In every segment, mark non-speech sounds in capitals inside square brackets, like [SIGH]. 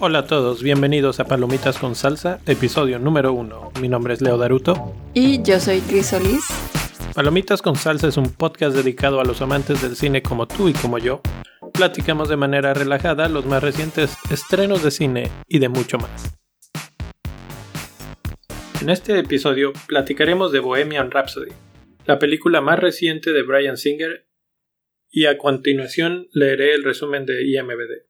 Hola a todos, bienvenidos a Palomitas con Salsa, episodio número 1. Mi nombre es Leo Daruto. Y yo soy Cris Solís. Palomitas con Salsa es un podcast dedicado a los amantes del cine como tú y como yo. Platicamos de manera relajada los más recientes estrenos de cine y de mucho más. En este episodio platicaremos de Bohemian Rhapsody, la película más reciente de Brian Singer, y a continuación leeré el resumen de IMBD.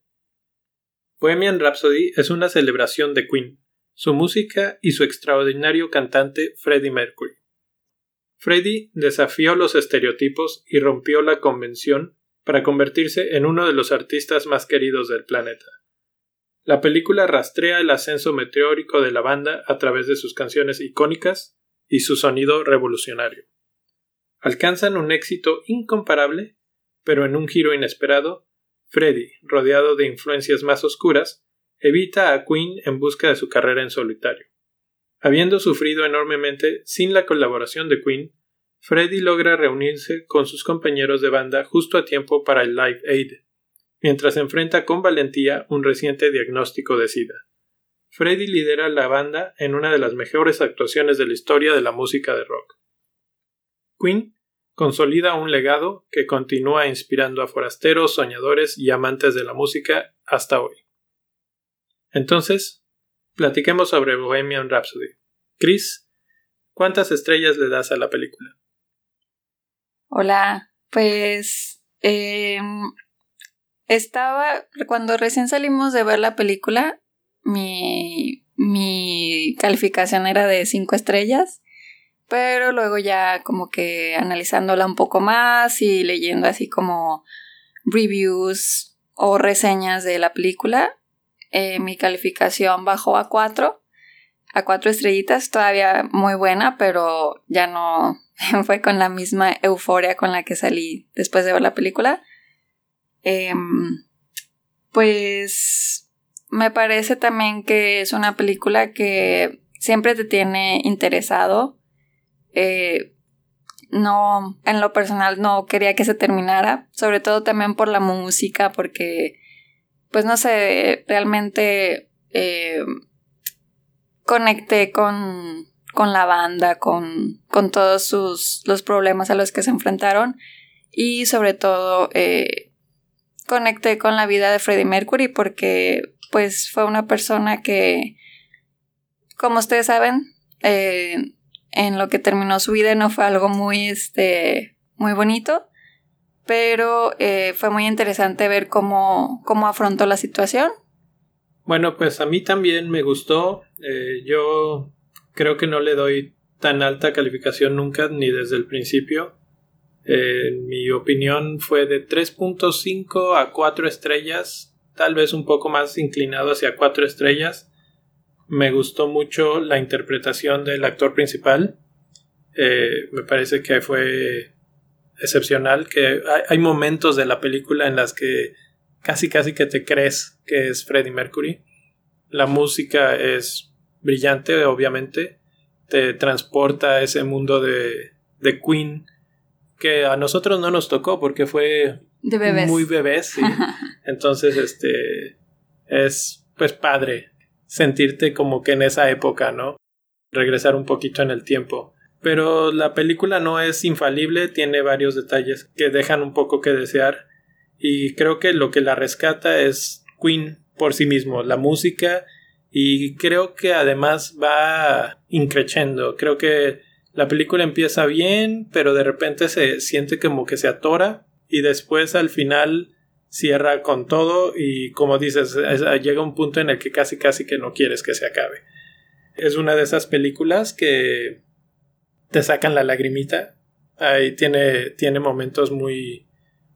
Bohemian Rhapsody es una celebración de Queen, su música y su extraordinario cantante Freddie Mercury. Freddie desafió los estereotipos y rompió la convención para convertirse en uno de los artistas más queridos del planeta. La película rastrea el ascenso meteórico de la banda a través de sus canciones icónicas y su sonido revolucionario. Alcanzan un éxito incomparable, pero en un giro inesperado Freddy, rodeado de influencias más oscuras, evita a Queen en busca de su carrera en solitario. Habiendo sufrido enormemente sin la colaboración de Queen, Freddy logra reunirse con sus compañeros de banda justo a tiempo para el Live Aid, mientras enfrenta con valentía un reciente diagnóstico de SIDA. Freddy lidera la banda en una de las mejores actuaciones de la historia de la música de rock. Queen consolida un legado que continúa inspirando a forasteros, soñadores y amantes de la música hasta hoy. Entonces, platiquemos sobre Bohemian Rhapsody. Chris, ¿cuántas estrellas le das a la película? Hola, pues em, estaba, cuando recién salimos de ver la película, mi, mi calificación era de 5 estrellas pero luego ya como que analizándola un poco más y leyendo así como reviews o reseñas de la película, eh, mi calificación bajó a 4, a 4 estrellitas, todavía muy buena, pero ya no [LAUGHS] fue con la misma euforia con la que salí después de ver la película. Em, pues me parece también que es una película que siempre te tiene interesado. Eh, no, en lo personal no quería que se terminara, sobre todo también por la música, porque, pues no sé, realmente eh, conecté con, con la banda, con, con todos sus, los problemas a los que se enfrentaron y sobre todo eh, conecté con la vida de Freddie Mercury porque pues fue una persona que, como ustedes saben, eh, en lo que terminó su vida no fue algo muy, este, muy bonito, pero eh, fue muy interesante ver cómo, cómo afrontó la situación. Bueno, pues a mí también me gustó. Eh, yo creo que no le doy tan alta calificación nunca, ni desde el principio. Eh, mi opinión fue de 3.5 a 4 estrellas, tal vez un poco más inclinado hacia 4 estrellas me gustó mucho la interpretación del actor principal. Eh, me parece que fue excepcional, que hay, momentos de la película en las que casi casi que te crees que es Freddie Mercury. La música es brillante, obviamente. Te transporta a ese mundo de, de Queen que a nosotros no nos tocó porque fue muy bebés. [LAUGHS] Entonces, este es pues padre sentirte como que en esa época, ¿no? Regresar un poquito en el tiempo. Pero la película no es infalible, tiene varios detalles que dejan un poco que desear y creo que lo que la rescata es Queen por sí mismo, la música y creo que además va increciendo, creo que la película empieza bien, pero de repente se siente como que se atora y después al final cierra con todo y como dices, llega un punto en el que casi casi que no quieres que se acabe. Es una de esas películas que te sacan la lagrimita. Ahí tiene, tiene momentos muy,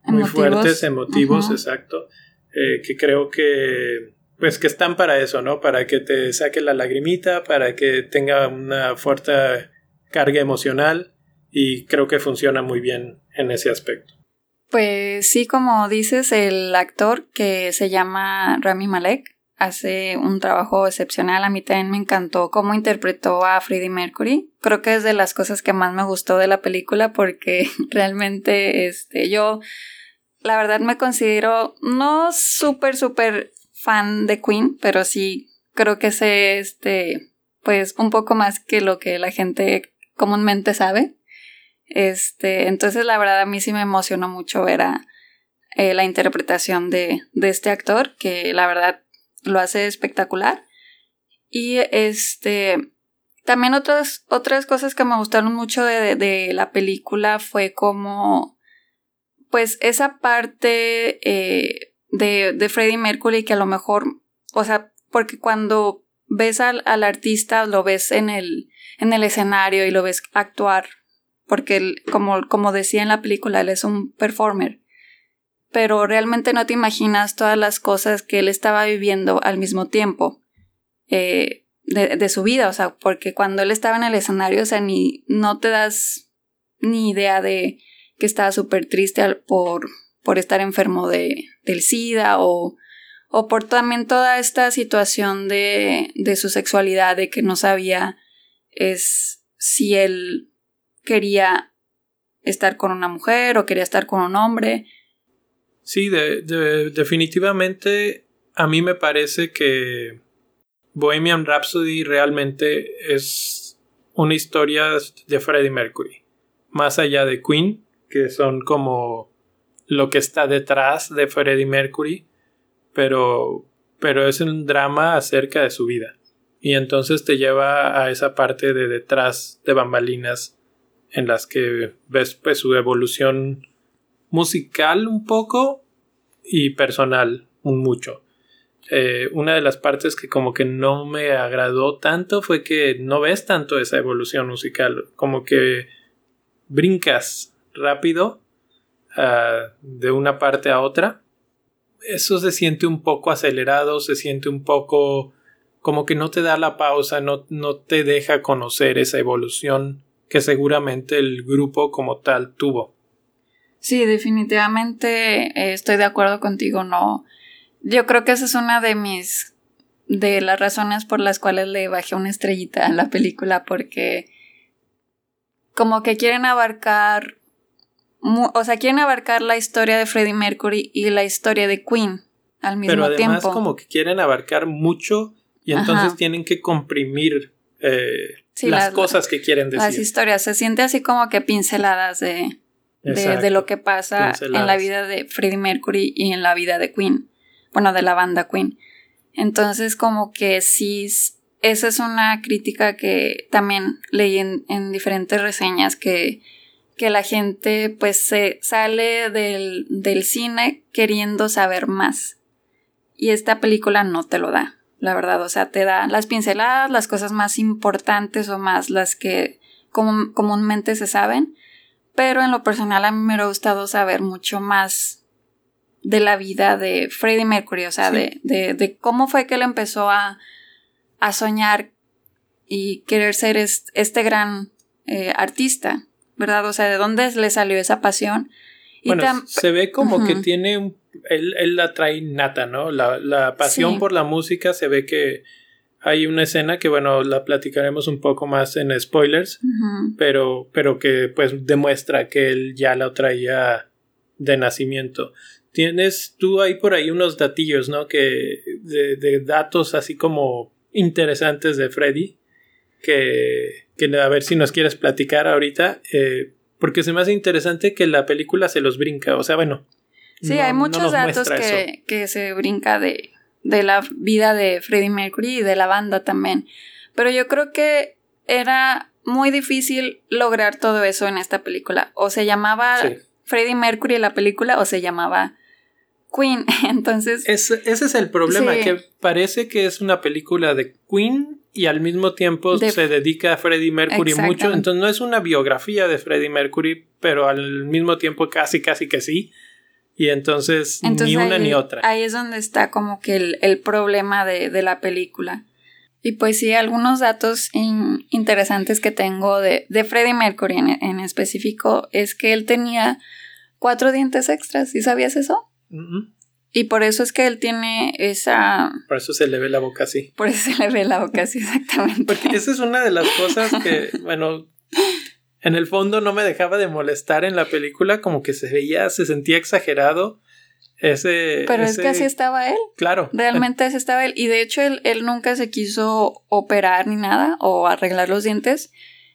muy fuertes, emotivos, exacto. Eh, que creo que pues que están para eso, ¿no? Para que te saque la lagrimita, para que tenga una fuerte carga emocional y creo que funciona muy bien en ese aspecto. Pues sí, como dices, el actor que se llama Rami Malek hace un trabajo excepcional. A mí también me encantó cómo interpretó a Freddie Mercury. Creo que es de las cosas que más me gustó de la película porque [LAUGHS] realmente este, yo la verdad me considero no súper, súper fan de Queen, pero sí creo que sé este, pues un poco más que lo que la gente comúnmente sabe. Este, entonces la verdad a mí sí me emocionó mucho ver a eh, la interpretación de, de este actor, que la verdad lo hace espectacular. Y este, también otras, otras cosas que me gustaron mucho de, de la película fue como, pues esa parte eh, de, de Freddie Mercury que a lo mejor, o sea, porque cuando ves al, al artista, lo ves en el, en el escenario y lo ves actuar, porque él, como, como decía en la película, él es un performer. Pero realmente no te imaginas todas las cosas que él estaba viviendo al mismo tiempo eh, de, su vida, o sea, porque cuando él estaba en el escenario, o sea, ni, no te das ni idea de que estaba súper triste por, por estar enfermo de, del SIDA o, o por también toda esta situación de, de su sexualidad, de que no sabía es si él quería estar con una mujer o quería estar con un hombre. Sí, definitivamente a mí me parece que Bohemian Rhapsody realmente es una historia de Freddie Mercury. Más allá de Queen, que son como lo que está detrás de Freddie Mercury, pero, pero es un drama acerca de su vida. Y entonces te lleva a esa parte de detrás de bambalinas en las que ves pues, su evolución musical un poco y personal un mucho. Eh, una de las partes que como que no me agradó tanto fue que no ves tanto esa evolución musical, como que brincas rápido uh, de una parte a otra. Eso se siente un poco acelerado, se siente un poco como que no te da la pausa, no, no te deja conocer esa evolución que seguramente el grupo como tal tuvo. Sí, definitivamente eh, estoy de acuerdo contigo, no. Yo creo que esa es una de mis de las razones por las cuales le bajé una estrellita a la película porque como que quieren abarcar o sea, quieren abarcar la historia de Freddie Mercury y la historia de Queen al mismo Pero además tiempo. como que quieren abarcar mucho y entonces tienen que comprimir eh, las, cosas que quieren decir. Las historias, se siente así como que pinceladas de, de, lo que pasa en la vida de Freddie Mercury y en la vida de Queen, bueno, de la banda Queen. Entonces, como que sí, esa es una crítica que también leí en, diferentes reseñas que, que la gente pues se sale del, del cine queriendo saber más. Y esta película no te lo da, la verdad. O sea, te da las pinceladas, las cosas más importantes o más las que comúnmente se saben, pero en lo personal a mí me hubiera gustado saber mucho más de la vida de Freddie Mercury, o sea, de, de, cómo fue que él empezó a, a soñar y querer ser este, gran eh, artista, ¿verdad? O sea, ¿de dónde le salió esa pasión? bueno, se ve como que tiene un... Él, él, la trae nata, ¿no? La, la pasión por la música se ve que hay una escena que bueno la platicaremos un poco más en spoilers pero pero que pues demuestra que él ya la traía de nacimiento tienes tú ahí por ahí unos datillos no que de, datos así como interesantes de Freddy que, que a ver si nos quieres platicar ahorita eh, porque se me hace interesante que la película se los brinca o sea bueno sí hay muchos datos que, que se brinca de de la vida de Freddie Mercury y de la banda también. Pero yo creo que era muy difícil lograr todo eso en esta película. O se llamaba Freddie Mercury la película o se llamaba Queen. [LAUGHS] Entonces. ese es el problema, que parece que es una película de Queen y al mismo tiempo se dedica a Freddie Mercury mucho. Entonces no es una biografía de Freddie Mercury, pero al mismo tiempo casi, casi que sí. Y entonces, ni una ni otra. Ahí es donde está como que el, problema de, la película. Y pues sí, algunos datos interesantes que tengo de, de Freddie Mercury en, específico es que él tenía cuatro dientes extras. ¿Y sabías eso? Y por eso es que él tiene esa... Por eso se le ve la boca así. Por eso se le ve la boca así, [LAUGHS] exactamente. Porque esa es una de las cosas que, bueno, en el fondo no me dejaba de molestar en la película, como que se veía, se sentía exagerado. Ese, Pero es que así estaba él. Claro. Realmente así estaba él. Y de hecho él, él nunca se quiso operar ni nada o arreglar los dientes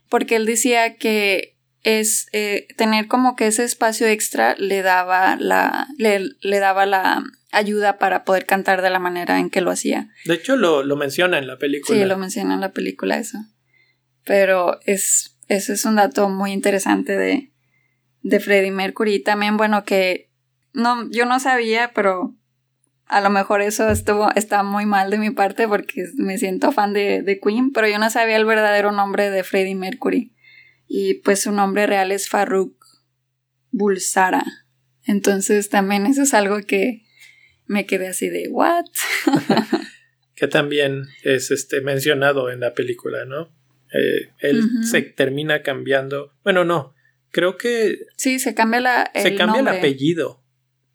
porque él decía que es eh, tener como que ese espacio extra le daba la le, le, daba la ayuda para poder cantar de la manera en que lo hacía. De hecho lo, lo menciona en la película. Sí, lo menciona en la película eso. Pero es ese es un dato muy interesante de de Freddie Mercury y también bueno que no yo no sabía, pero a lo mejor eso estuvo está muy mal de mi parte porque me siento fan de, de Queen, pero yo no sabía el verdadero nombre de Freddie Mercury y pues su nombre real es Farrukh Bulsara. Entonces también eso es algo que me quedé así de what? [LAUGHS] que también es este mencionado en la película, ¿no? Eh, él se termina cambiando. Bueno, no. Creo que. Sí, se cambia la. El se cambia el apellido.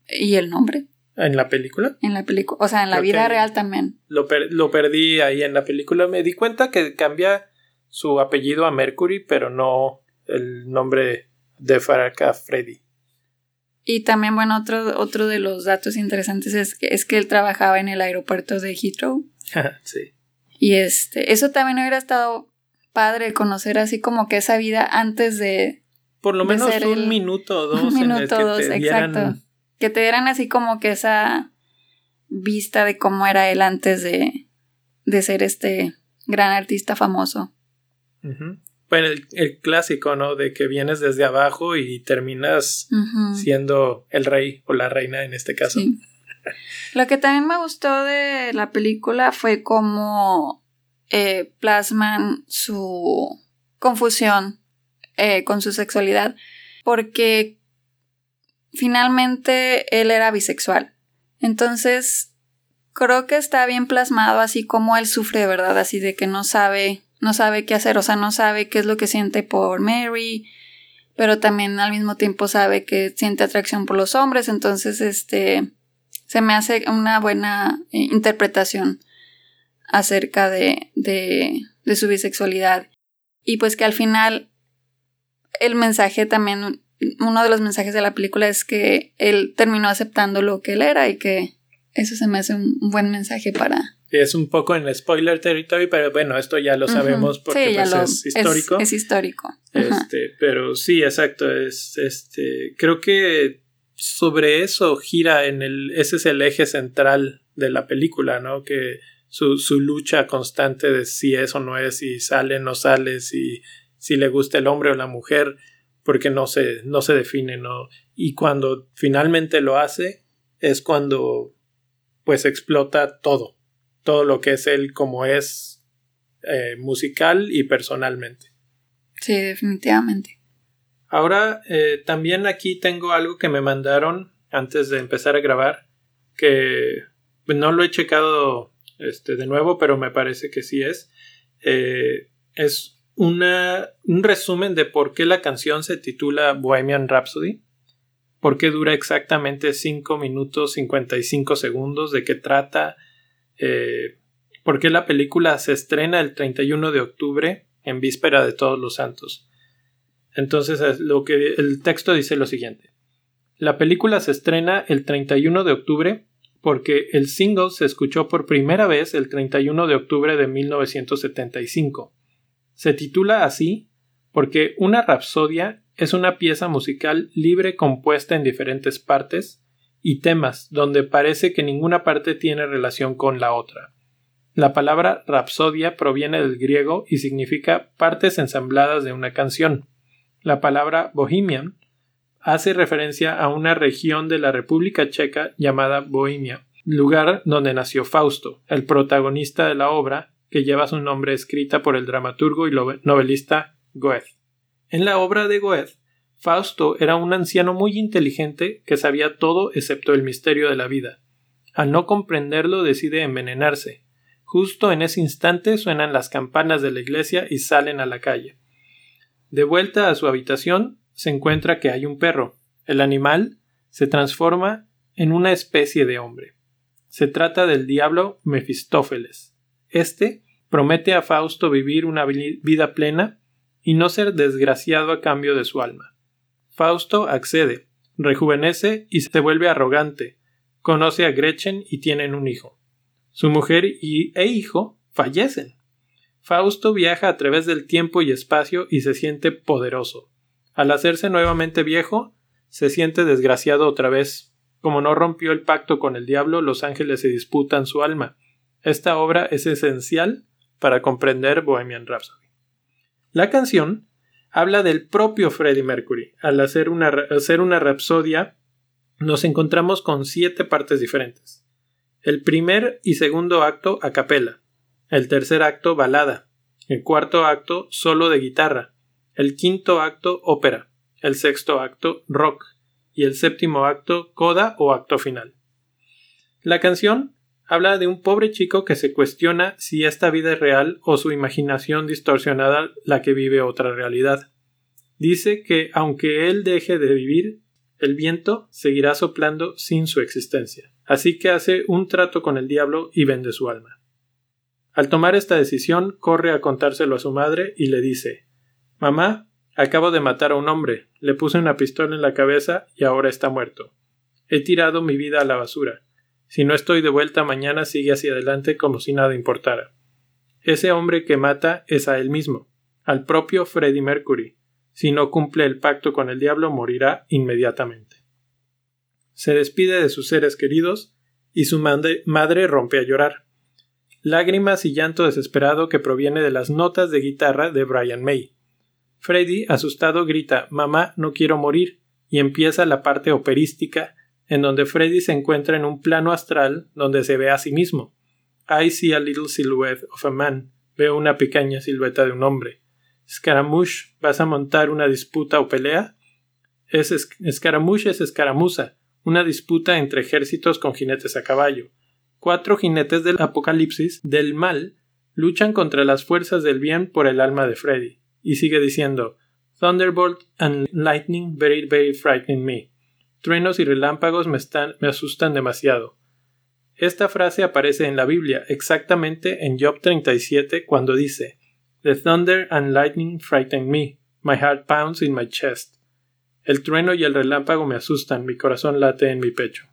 ¿Y el nombre? ¿En la película? En la película. O sea, en la vida real también. Lo, lo perdí ahí en la película. Me di cuenta que cambia su apellido a Mercury, pero no el nombre de Faraka Freddy. Y también, bueno, otro, otro de los datos interesantes es que, es que él trabajaba en el aeropuerto de Heathrow. [LAUGHS] sí. Y este, eso también hubiera estado padre conocer así como que esa vida antes de. Por lo menos un minuto o dos. Un minuto o dos, exacto. Que te dieran así como que esa vista de cómo era él antes de, de ser este gran artista famoso. Bueno, el, clásico, ¿no? De que vienes desde abajo y terminas siendo el rey o la reina en este caso. [LAUGHS] Lo que también me gustó de la película fue cómo eh, plasman su confusión eh, con su sexualidad, porque finalmente él era bisexual. Entonces, creo que está bien plasmado así como él sufre, ¿verdad? Así de que no sabe no sabe qué hacer, o sea, no sabe qué es lo que siente por Mary, pero también al mismo tiempo sabe que siente atracción por los hombres, entonces este se me hace una buena eh, interpretación acerca de, de, de su bisexualidad. Y pues que al final el mensaje también uno de los mensajes de la película es que él terminó aceptando lo que él era y que eso se me hace un buen mensaje para es un poco en spoiler territory, pero bueno, esto ya lo sabemos porque pues, es histórico. Es, histórico. Este, pero sí, exacto. Es, este, creo que sobre eso gira en el. Ese es el eje central de la película, ¿no? Que su, su lucha constante de si es o no es, si sale o no sale, si, si le gusta el hombre o la mujer, porque no se, no se define, ¿no? Y cuando finalmente lo hace, es cuando pues explota todo todo lo que es él como es eh, musical y personalmente. Sí, definitivamente. Ahora, eh, también aquí tengo algo que me mandaron antes de empezar a grabar, que no lo he checado este, de nuevo, pero me parece que sí es. Eh, es una, un resumen de por qué la canción se titula Bohemian Rhapsody, por qué dura exactamente 5 minutos 55 segundos, de qué trata, eh, porque la película se estrena el 31 de octubre en víspera de Todos los Santos. Entonces, lo que el texto dice lo siguiente. La película se estrena el 31 de octubre porque el single se escuchó por primera vez el 31 de octubre de 1975. Se titula así porque una rapsodia es una pieza musical libre compuesta en diferentes partes y temas donde parece que ninguna parte tiene relación con la otra. La palabra rapsodia proviene del griego y significa partes ensambladas de una canción. La palabra bohemian hace referencia a una región de la República Checa llamada Bohemia, lugar donde nació Fausto, el protagonista de la obra que lleva su nombre escrita por el dramaturgo y novelista Goethe. En la obra de Goethe, Fausto era un anciano muy inteligente que sabía todo excepto el misterio de la vida. Al no comprenderlo decide envenenarse. Justo en ese instante suenan las campanas de la iglesia y salen a la calle. De vuelta a su habitación se encuentra que hay un perro. El animal se transforma en una especie de hombre. Se trata del diablo Mefistófeles. Este promete a Fausto vivir una vida plena y no ser desgraciado a cambio de su alma. Fausto accede, rejuvenece y se vuelve arrogante, conoce a Gretchen y tienen un hijo. Su mujer y, e hijo fallecen. Fausto viaja a través del tiempo y espacio y se siente poderoso. Al hacerse nuevamente viejo, se siente desgraciado otra vez. Como no rompió el pacto con el diablo, los ángeles se disputan su alma. Esta obra es esencial para comprender Bohemian Rhapsody. La canción habla del propio Freddie Mercury. Al hacer una, hacer una rapsodia, nos encontramos con siete partes diferentes. El primer y segundo acto a capela, el tercer acto balada, el cuarto acto solo de guitarra, el quinto acto ópera, el sexto acto rock y el séptimo acto coda o acto final. La canción habla de un pobre chico que se cuestiona si esta vida es real o su imaginación distorsionada la que vive otra realidad. Dice que aunque él deje de vivir, el viento seguirá soplando sin su existencia. Así que hace un trato con el diablo y vende su alma. Al tomar esta decisión, corre a contárselo a su madre y le dice Mamá, acabo de matar a un hombre, le puse una pistola en la cabeza y ahora está muerto. He tirado mi vida a la basura. Si no estoy de vuelta mañana sigue hacia adelante como si nada importara. Ese hombre que mata es a él mismo, al propio Freddie Mercury. Si no cumple el pacto con el diablo morirá inmediatamente. Se despide de sus seres queridos y su madre rompe a llorar. Lágrimas y llanto desesperado que proviene de las notas de guitarra de Brian May. Freddy, asustado, grita Mamá, no quiero morir, y empieza la parte operística en donde Freddy se encuentra en un plano astral donde se ve a sí mismo. I see a little silhouette of a man. Veo una pequeña silueta de un hombre. Scaramouche, ¿vas a montar una disputa o pelea? Es Scaramouche es escaramuza, una disputa entre ejércitos con jinetes a caballo. Cuatro jinetes del apocalipsis, del mal, luchan contra las fuerzas del bien por el alma de Freddy. Y sigue diciendo Thunderbolt and lightning very very frightening me. Truenos y relámpagos me, están, me asustan demasiado. Esta frase aparece en la Biblia, exactamente en Job 37, cuando dice The thunder and lightning frighten me, my heart pounds in my chest. El trueno y el relámpago me asustan, mi corazón late en mi pecho.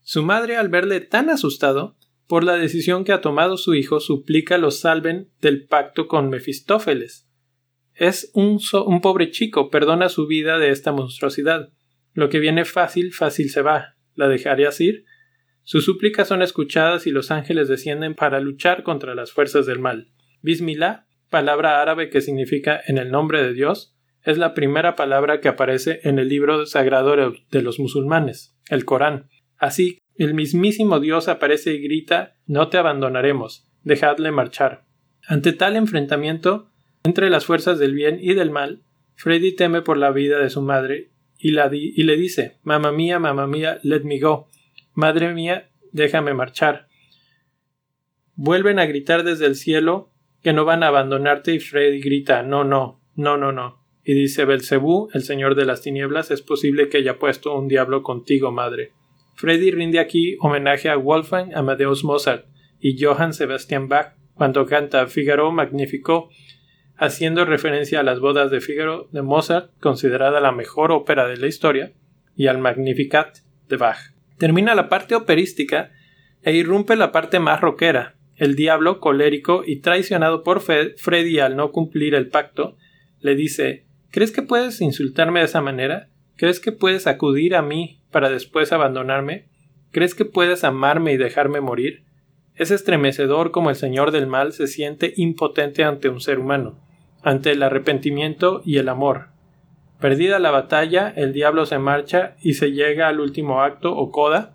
Su madre, al verle tan asustado, por la decisión que ha tomado su hijo, suplica lo salven del pacto con Mefistófeles. Es un, pobre chico, perdona su vida de esta monstruosidad. Lo que viene fácil, fácil se va. ¿La dejarías ir? Sus súplicas son escuchadas y los ángeles descienden para luchar contra las fuerzas del mal. Bismillah, palabra árabe que significa en el nombre de Dios, es la primera palabra que aparece en el libro sagrado de los musulmanes, el Corán. Así, el mismísimo Dios aparece y grita No te abandonaremos, dejadle marchar. Ante tal enfrentamiento, entre las fuerzas del bien y del mal, Freddy teme por la vida de su madre y, le dice Mamá mía, mamá mía, let me go. Madre mía, déjame marchar. Vuelven a gritar desde el cielo que no van a abandonarte y Freddy grita No, no, no, no, no. Y dice Belcebú, el señor de las tinieblas, es posible que haya puesto un diablo contigo, madre. Freddy rinde aquí homenaje a Wolfgang Amadeus Mozart y Johann Sebastian Bach cuando canta Figaro Magnifico haciendo referencia a las bodas de Figaro de Mozart, considerada la mejor ópera de la historia, y al Magnificat de Bach. Termina la parte operística e irrumpe la parte más rockera. El diablo, colérico y traicionado por Freddy al no cumplir el pacto, le dice ¿Crees que puedes insultarme de esa manera? ¿Crees que puedes acudir a mí para después abandonarme? ¿Crees que puedes amarme y dejarme morir? Es estremecedor como el Señor del Mal se siente impotente ante un ser humano ante el arrepentimiento y el amor. Perdida la batalla, el diablo se marcha y se llega al último acto o coda,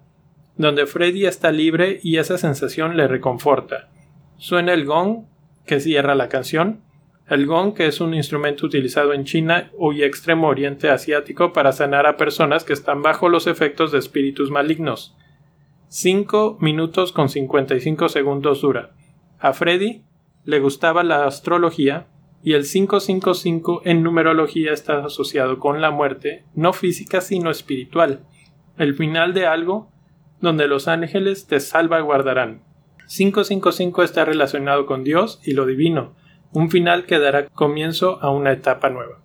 donde Freddy está libre y esa sensación le reconforta. Suena el gong, que cierra la canción, el gong que es un instrumento utilizado en China y extremo oriente asiático para sanar a personas que están bajo los efectos de espíritus malignos. 5 minutos con 55 segundos dura. A Freddy le gustaba la astrología y el 555 en numerología está asociado con la muerte, no física sino espiritual. el final de algo donde los ángeles te salvaguardarán. 555 está relacionado con Dios y lo divino, un final que dará comienzo a una etapa nueva.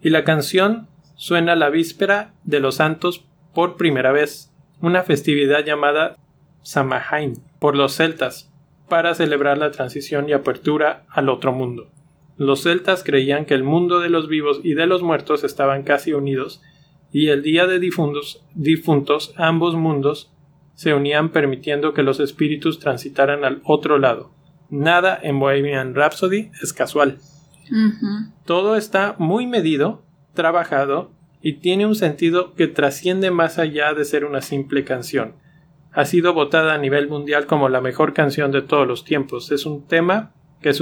Y la canción suena la víspera de los santos por primera vez, una festividad llamada Samhain por los celtas, para celebrar la transición y apertura al otro mundo. Los celtas creían que el mundo de los vivos y de los muertos estaban casi unidos, y el día de difuntos, difuntos ambos mundos se unían permitiendo que los espíritus transitaran al otro lado. Nada en Bohemian Rhapsody es casual. Todo está muy medido, trabajado y tiene un sentido que trasciende más allá de ser una simple canción. Ha sido votada a nivel mundial como la mejor canción de todos los tiempos. Es un tema que,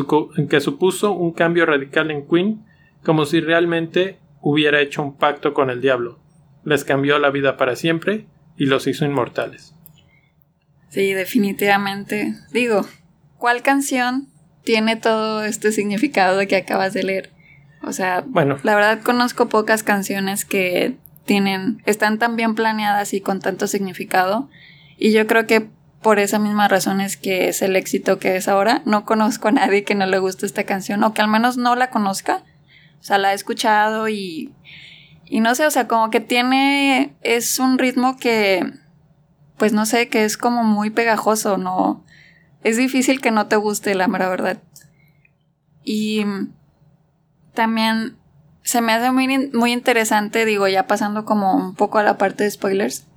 que supuso un cambio radical en Queen, como si realmente hubiera hecho un pacto con el diablo. Les cambió la vida para siempre y los hizo inmortales. Sí, definitivamente. Digo, ¿cuál canción tiene todo este significado de que acabas de leer? O sea, bueno, la verdad conozco pocas canciones que tienen, están tan bien planeadas y con tanto significado. Y yo creo que por esa misma razón es que es el éxito que es ahora. No conozco a nadie que no le guste esta canción o que al menos no la conozca. O sea, la he escuchado y, y no sé, o sea, como que tiene, es un ritmo que, pues no sé, que es como muy pegajoso, no, es difícil que no te guste, la mera verdad. Y también se me hace muy, muy interesante, digo, ya pasando como un poco a la parte de spoilers.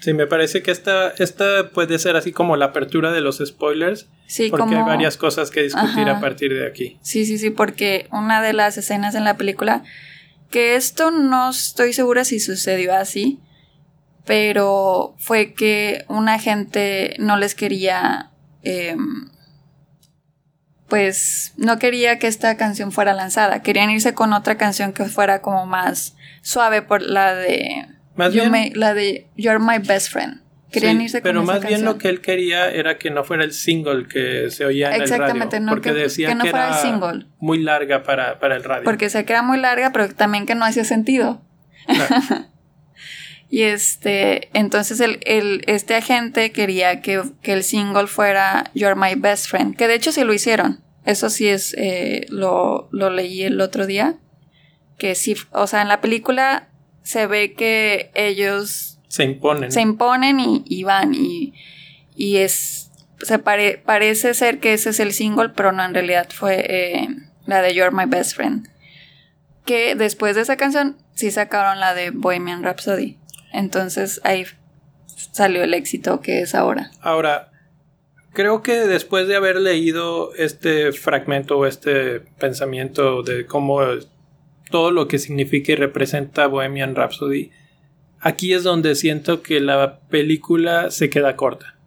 Sí, me parece que esta, esta puede ser así como la apertura de los spoilers. Sí, porque hay varias cosas que discutir a partir de aquí. Sí, sí, sí, porque una de las escenas en la película, que esto no estoy segura si sucedió así, pero fue que una gente no les quería em, pues no quería que esta canción fuera lanzada. Querían irse con otra canción que fuera como más suave por la de... Más bien, la de You're My Best Friend. Querían irse con Pero más bien lo que él quería era que no fuera el single que se oía en el radio. No, porque decía que, no fuera el single. muy larga para, el radio. Porque se queda muy larga, pero también que no hacía sentido. [LAUGHS] y este, entonces el, este agente quería que, que, el single fuera You're My Best Friend, que de hecho sí lo hicieron. Eso sí es, eh, lo, lo leí el otro día. Que sí, o sea, en la película se ve que ellos se imponen. Se imponen y, van y, y es, se parece ser que ese es el single, pero no, en realidad fue eh, la de You're My Best Friend. Que después de esa canción sí sacaron la de Bohemian Rhapsody. Entonces ahí salió el éxito que es ahora. Ahora, creo que después de haber leído este fragmento o este pensamiento de cómo todo lo que significa y representa Bohemian Rhapsody, aquí es donde siento que la película se queda corta.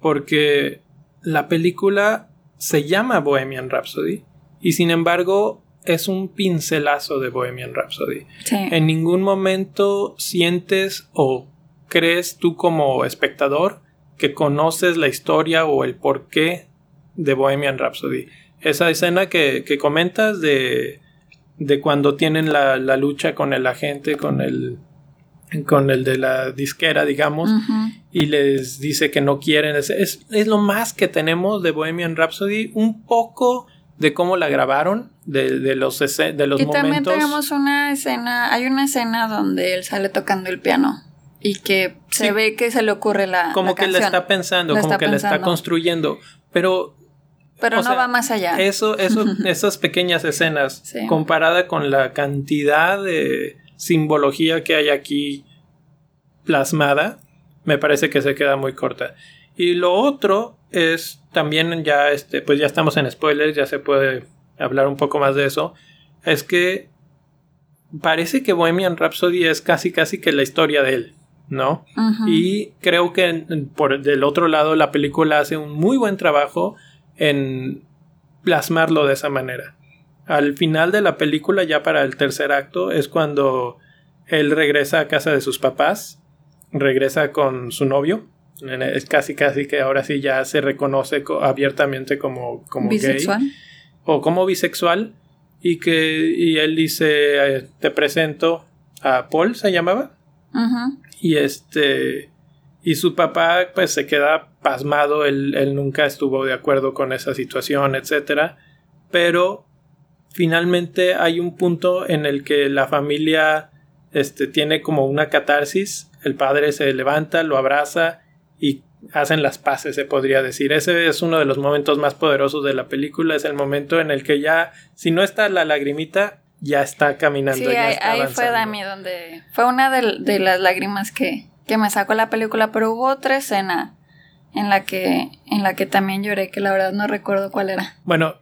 Porque la película se llama Bohemian Rhapsody y sin embargo es un pincelazo de Bohemian Rhapsody. En ningún momento sientes o crees tú como espectador que conoces la historia o el porqué de Bohemian Rhapsody. Esa escena que, comentas de, de cuando tienen la, lucha con el agente, con el, con el de la disquera, digamos, y les dice que no quieren. Es, es, lo más que tenemos de Bohemian Rhapsody, un poco de cómo la grabaron, de, de los, de los y también tenemos una escena, hay una escena donde él sale tocando el piano y que se ve que se le ocurre la como que la está pensando como que la está construyendo pero pero no va más allá. eso eso [LAUGHS] esas pequeñas escenas comparada con la cantidad de simbología que hay aquí plasmada me parece que se queda muy corta. Y lo otro es también ya este pues ya estamos en spoilers ya se puede hablar un poco más de eso es que parece que Bohemian Rhapsody es casi casi que la historia de él ¿no? Y creo que por del otro lado la película hace un muy buen trabajo en plasmarlo de esa manera. Al final de la película, ya para el tercer acto, es cuando él regresa a casa de sus papás, regresa con su novio, es casi casi que ahora sí ya se reconoce abiertamente como, como ¿Bisexual? gay o como bisexual y que y él dice te presento a Paul se llamaba Y este. Y su papá, pues se queda pasmado. Él, él nunca estuvo de acuerdo con esa situación, etc. Pero finalmente hay un punto en el que la familia este, tiene como una catarsis. El padre se levanta, lo abraza y hacen las paces, se podría decir. Ese es uno de los momentos más poderosos de la película. Es el momento en el que ya, si no está la lagrimita, ya está caminando. Sí, ahí, fue Dami donde fue una de, las lágrimas que, que, me sacó la película, pero hubo otra escena en la que en la que también lloré, que la verdad no recuerdo cuál era. Bueno,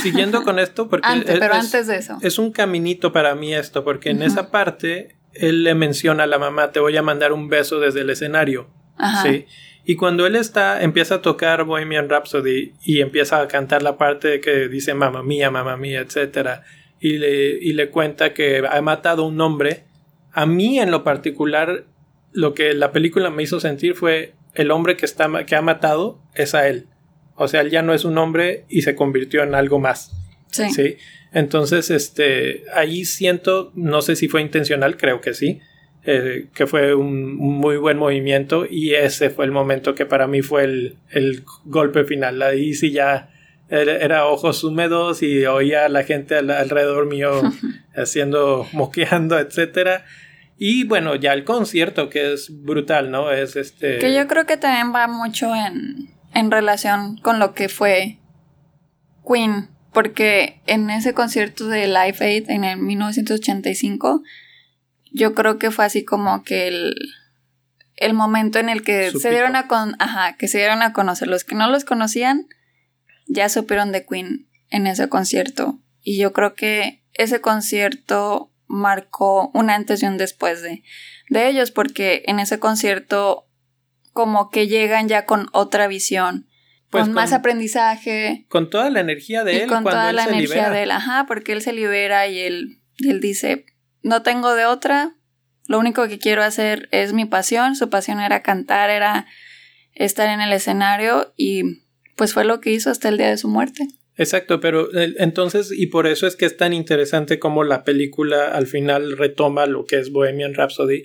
siguiendo con [LAUGHS] esto, porque antes, es, pero antes de eso. Es un caminito para mí esto, porque en esa parte él le menciona a la mamá, te voy a mandar un beso desde el escenario. Sí. Y cuando él está, empieza a tocar Bohemian Rhapsody y empieza a cantar la parte que dice mamá mía, mamá mía, etcétera, y le, y le cuenta que ha matado a un hombre, a mí en lo particular, lo que la película me hizo sentir fue el hombre que, está, que ha matado es a él. O sea, él ya no es un hombre y se convirtió en algo más. Sí. ¿sí? Entonces, este, ahí siento, no sé si fue intencional, creo que sí, eh, que fue un, muy buen movimiento y ese fue el momento que para mí fue el, el golpe final. Ahí sí ya era, ojos húmedos y oía a la gente alrededor mío [LAUGHS] haciendo, moqueando, etcétera. Y bueno, ya el concierto que es brutal, ¿no? Es este... Que yo creo que también va mucho en, en relación con lo que fue Queen, porque en ese concierto de Live Aid en el 1985 yo creo que fue así como que el, el momento en el que se dieron a con, ajá, que se dieron a conocer. Los que no los conocían ya supieron de Queen en ese concierto. Y yo creo que ese concierto marcó un antes y un después de, de ellos, porque en ese concierto como que llegan ya con otra visión. Pues con, más aprendizaje. Con toda la energía de él. Con toda la energía de él, ajá, porque él se libera y él, y él dice, no tengo de otra, lo único que quiero hacer es mi pasión, su pasión era cantar, era estar en el escenario y pues fue lo que hizo hasta el día de su muerte. Exacto, pero entonces, y por eso es que es tan interesante como la película al final retoma lo que es Bohemian Rhapsody,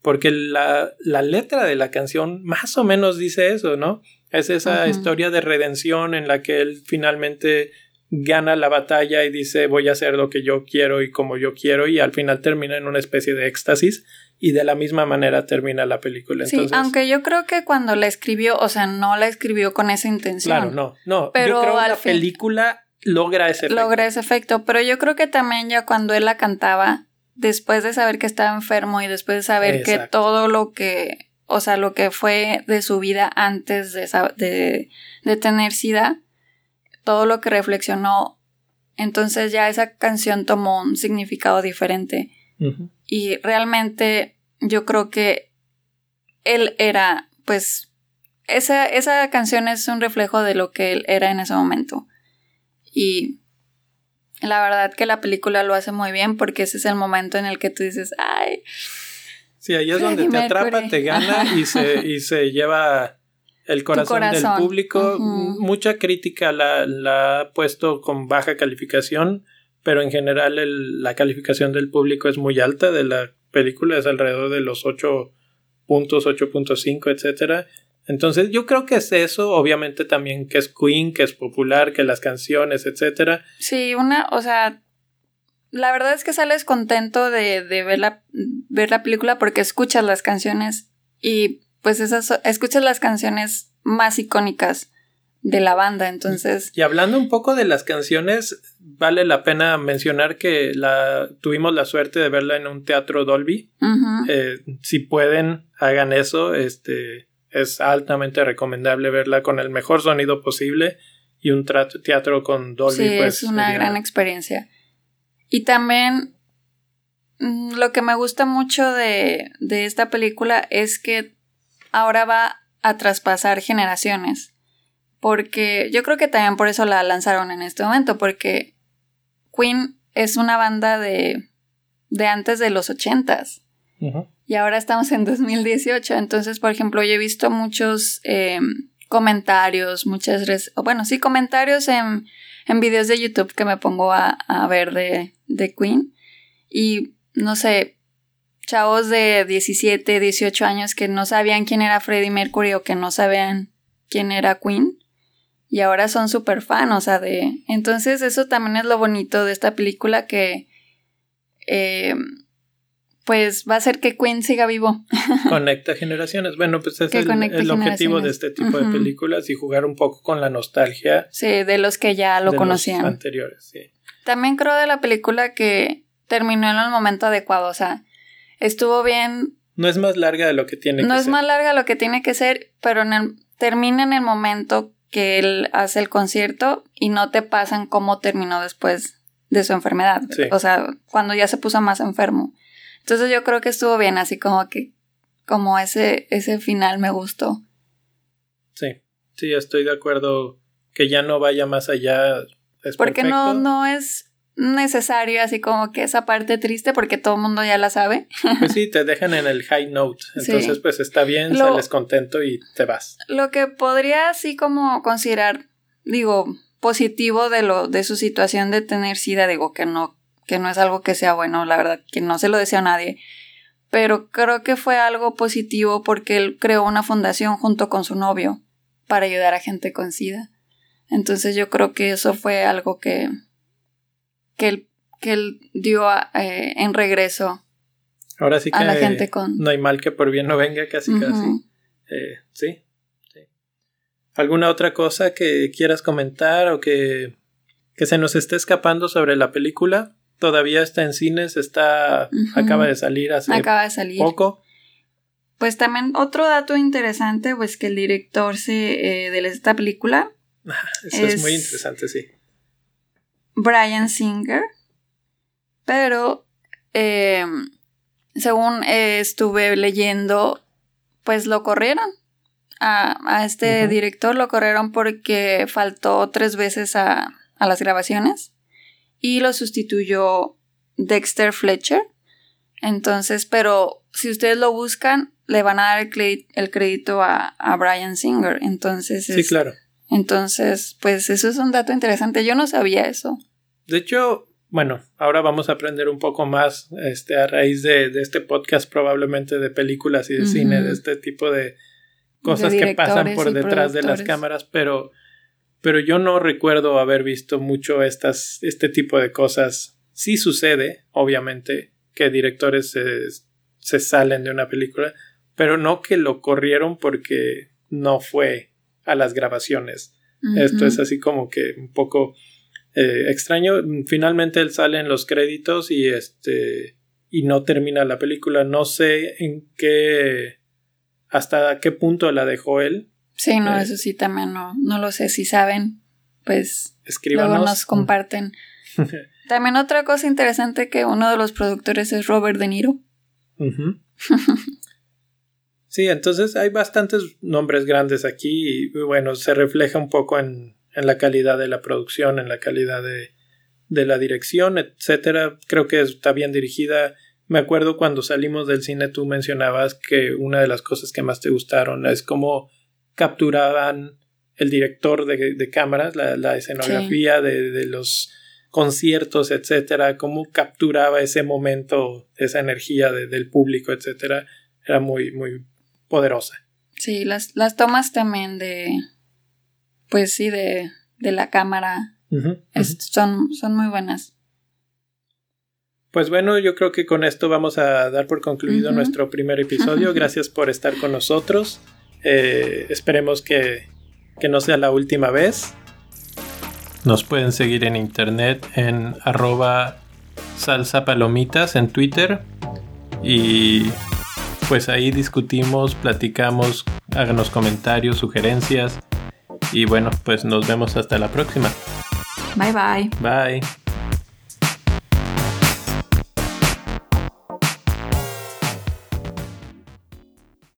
porque la, la letra de la canción más o menos dice eso, ¿no? Es esa historia de redención en la que él finalmente gana la batalla y dice voy a hacer lo que yo quiero y como yo quiero y al final termina en una especie de éxtasis y de la misma manera termina la película. Sí, aunque yo creo que cuando la escribió, o sea, no la escribió con esa intención. Claro, no, no. Pero yo creo que la película logra ese efecto. Logra ese efecto, pero yo creo que también ya cuando él la cantaba, después de saber que estaba enfermo y después de saber que todo lo que, o sea, lo que fue de su vida antes de, de, de tener SIDA, todo lo que reflexionó, entonces ya esa canción tomó un significado diferente. Y realmente yo creo que él era, pues, esa, esa canción es un reflejo de lo que él era en ese momento. Y la verdad que la película lo hace muy bien porque ese es el momento en el que tú dices, ay. Sí, ahí es donde te atrapa, te gana y se, y se lleva el corazón, del público. Mucha crítica la, ha puesto con baja calificación, pero en general la calificación del público es muy alta de la película, es alrededor de los 8 puntos, 8.5, etcétera. Entonces yo creo que es eso, obviamente también que es Queen, que es popular, que las canciones, etcétera. Sí, una, o sea, la verdad es que sales contento de, de ver, la, ver la película porque escuchas las canciones y pues esas, escuchas las canciones más icónicas de la banda, entonces... Y hablando un poco de las canciones, vale la pena mencionar que la, tuvimos la suerte de verla en un teatro Dolby. Eh, si pueden, hagan eso, este, es altamente recomendable verla con el mejor sonido posible y un teatro con Dolby. Sí, pues, es una gran experiencia. Y también mm, lo que me gusta mucho de, de esta película es que ahora va a traspasar generaciones. Porque yo creo que también por eso la lanzaron en este momento, porque Queen es una banda de, de antes de los ochentas. Y ahora estamos en 2018. Entonces, por ejemplo, yo he visto muchos eh, comentarios, muchas... Bueno, sí, comentarios en, en videos de YouTube que me pongo a, a ver de, de Queen. Y no sé, chavos de 17, 18 años que no sabían quién era Freddie Mercury o que no sabían quién era Queen. Y ahora son súper fan, o sea, de... Entonces eso también es lo bonito de esta película que... Eh, pues va a ser que Queen siga vivo. [LAUGHS] Conecta generaciones. Bueno, pues ese es el, objetivo de este tipo de películas y jugar un poco con la nostalgia. Sí, de los que ya lo conocían. anteriores, sí. También creo de la película que terminó en el momento adecuado, o sea, estuvo bien. No es más larga de lo que tiene que ser. No es más larga de lo que tiene que ser, pero termina en el momento que él hace el concierto y no te pasan cómo terminó después de su enfermedad. O sea, cuando ya se puso más enfermo. Entonces yo creo que estuvo bien, así como que, como ese, ese final me gustó. Sí, sí, estoy de acuerdo que ya no vaya más allá. Porque no, no es necesario así como que esa parte triste porque todo el mundo ya la sabe. Pues sí, te dejan en el high note. Entonces, pues está bien, sales contento y te vas. Lo que podría así como considerar, digo, positivo de lo, de su situación de tener sida, digo que no que no es algo que sea bueno, la verdad, que no se lo desea a nadie. Pero creo que fue algo positivo porque él creó una fundación junto con su novio para ayudar a gente con SIDA. Entonces yo creo que eso fue algo que, que, él, que él dio eh, en regreso Ahora sí que a la gente con... no hay mal que por bien no venga, casi casi. Eh, sí, sí. ¿Alguna otra cosa que quieras comentar o que, que se nos esté escapando sobre la película? todavía está en cines, está acaba de salir hace acaba de salir. poco. Pues también otro dato interesante, pues que el director se, eh, de esta película. Eso es, muy interesante, sí. Brian Singer. Pero, em, según eh, estuve leyendo, pues lo corrieron. A, este director lo corrieron porque faltó tres veces a, a las grabaciones y lo sustituyó Dexter Fletcher. Entonces, pero si ustedes lo buscan, le van a dar el, crédito a, Brian Singer. Entonces, sí, claro. Entonces, pues eso es un dato interesante. Yo no sabía eso. De hecho, bueno, ahora vamos a aprender un poco más este, a raíz de, este podcast, probablemente de películas y de cine, de este tipo de cosas que pasan por detrás de las cámaras, pero pero yo no recuerdo haber visto mucho estas, este tipo de cosas. Sí sucede, obviamente, que directores se, salen de una película, pero no que lo corrieron porque no fue a las grabaciones. Esto es así como que un poco eh, extraño. Finalmente él sale en los créditos y este y no termina la película. No sé en qué hasta qué punto la dejó él, Sí, no, eh, eso sí también no, no lo sé. Si saben, pues luego nos comparten. [LAUGHS] también otra cosa interesante que uno de los productores es Robert De Niro. [LAUGHS] sí, entonces hay bastantes nombres grandes aquí y bueno, se refleja un poco en, en la calidad de la producción, en la calidad de, de la dirección, etcétera. Creo que está bien dirigida. Me acuerdo cuando salimos del cine tú mencionabas que una de las cosas que más te gustaron es como capturaban el director de, cámaras, la, escenografía de, los conciertos, etcétera, cómo capturaba ese momento, esa energía del público, etcétera, era muy, muy poderosa. Sí, las, las tomas también de, pues sí, de, de la cámara son, son muy buenas. Pues bueno, yo creo que con esto vamos a dar por concluido nuestro primer episodio. [LAUGHS] Gracias por estar con nosotros. Eh, esperemos que, que no sea la última vez. Nos pueden seguir en internet en arroba salsapalomitas en Twitter. Y pues ahí discutimos, platicamos, háganos comentarios, sugerencias. Y bueno, pues nos vemos hasta la próxima. Bye bye. Bye.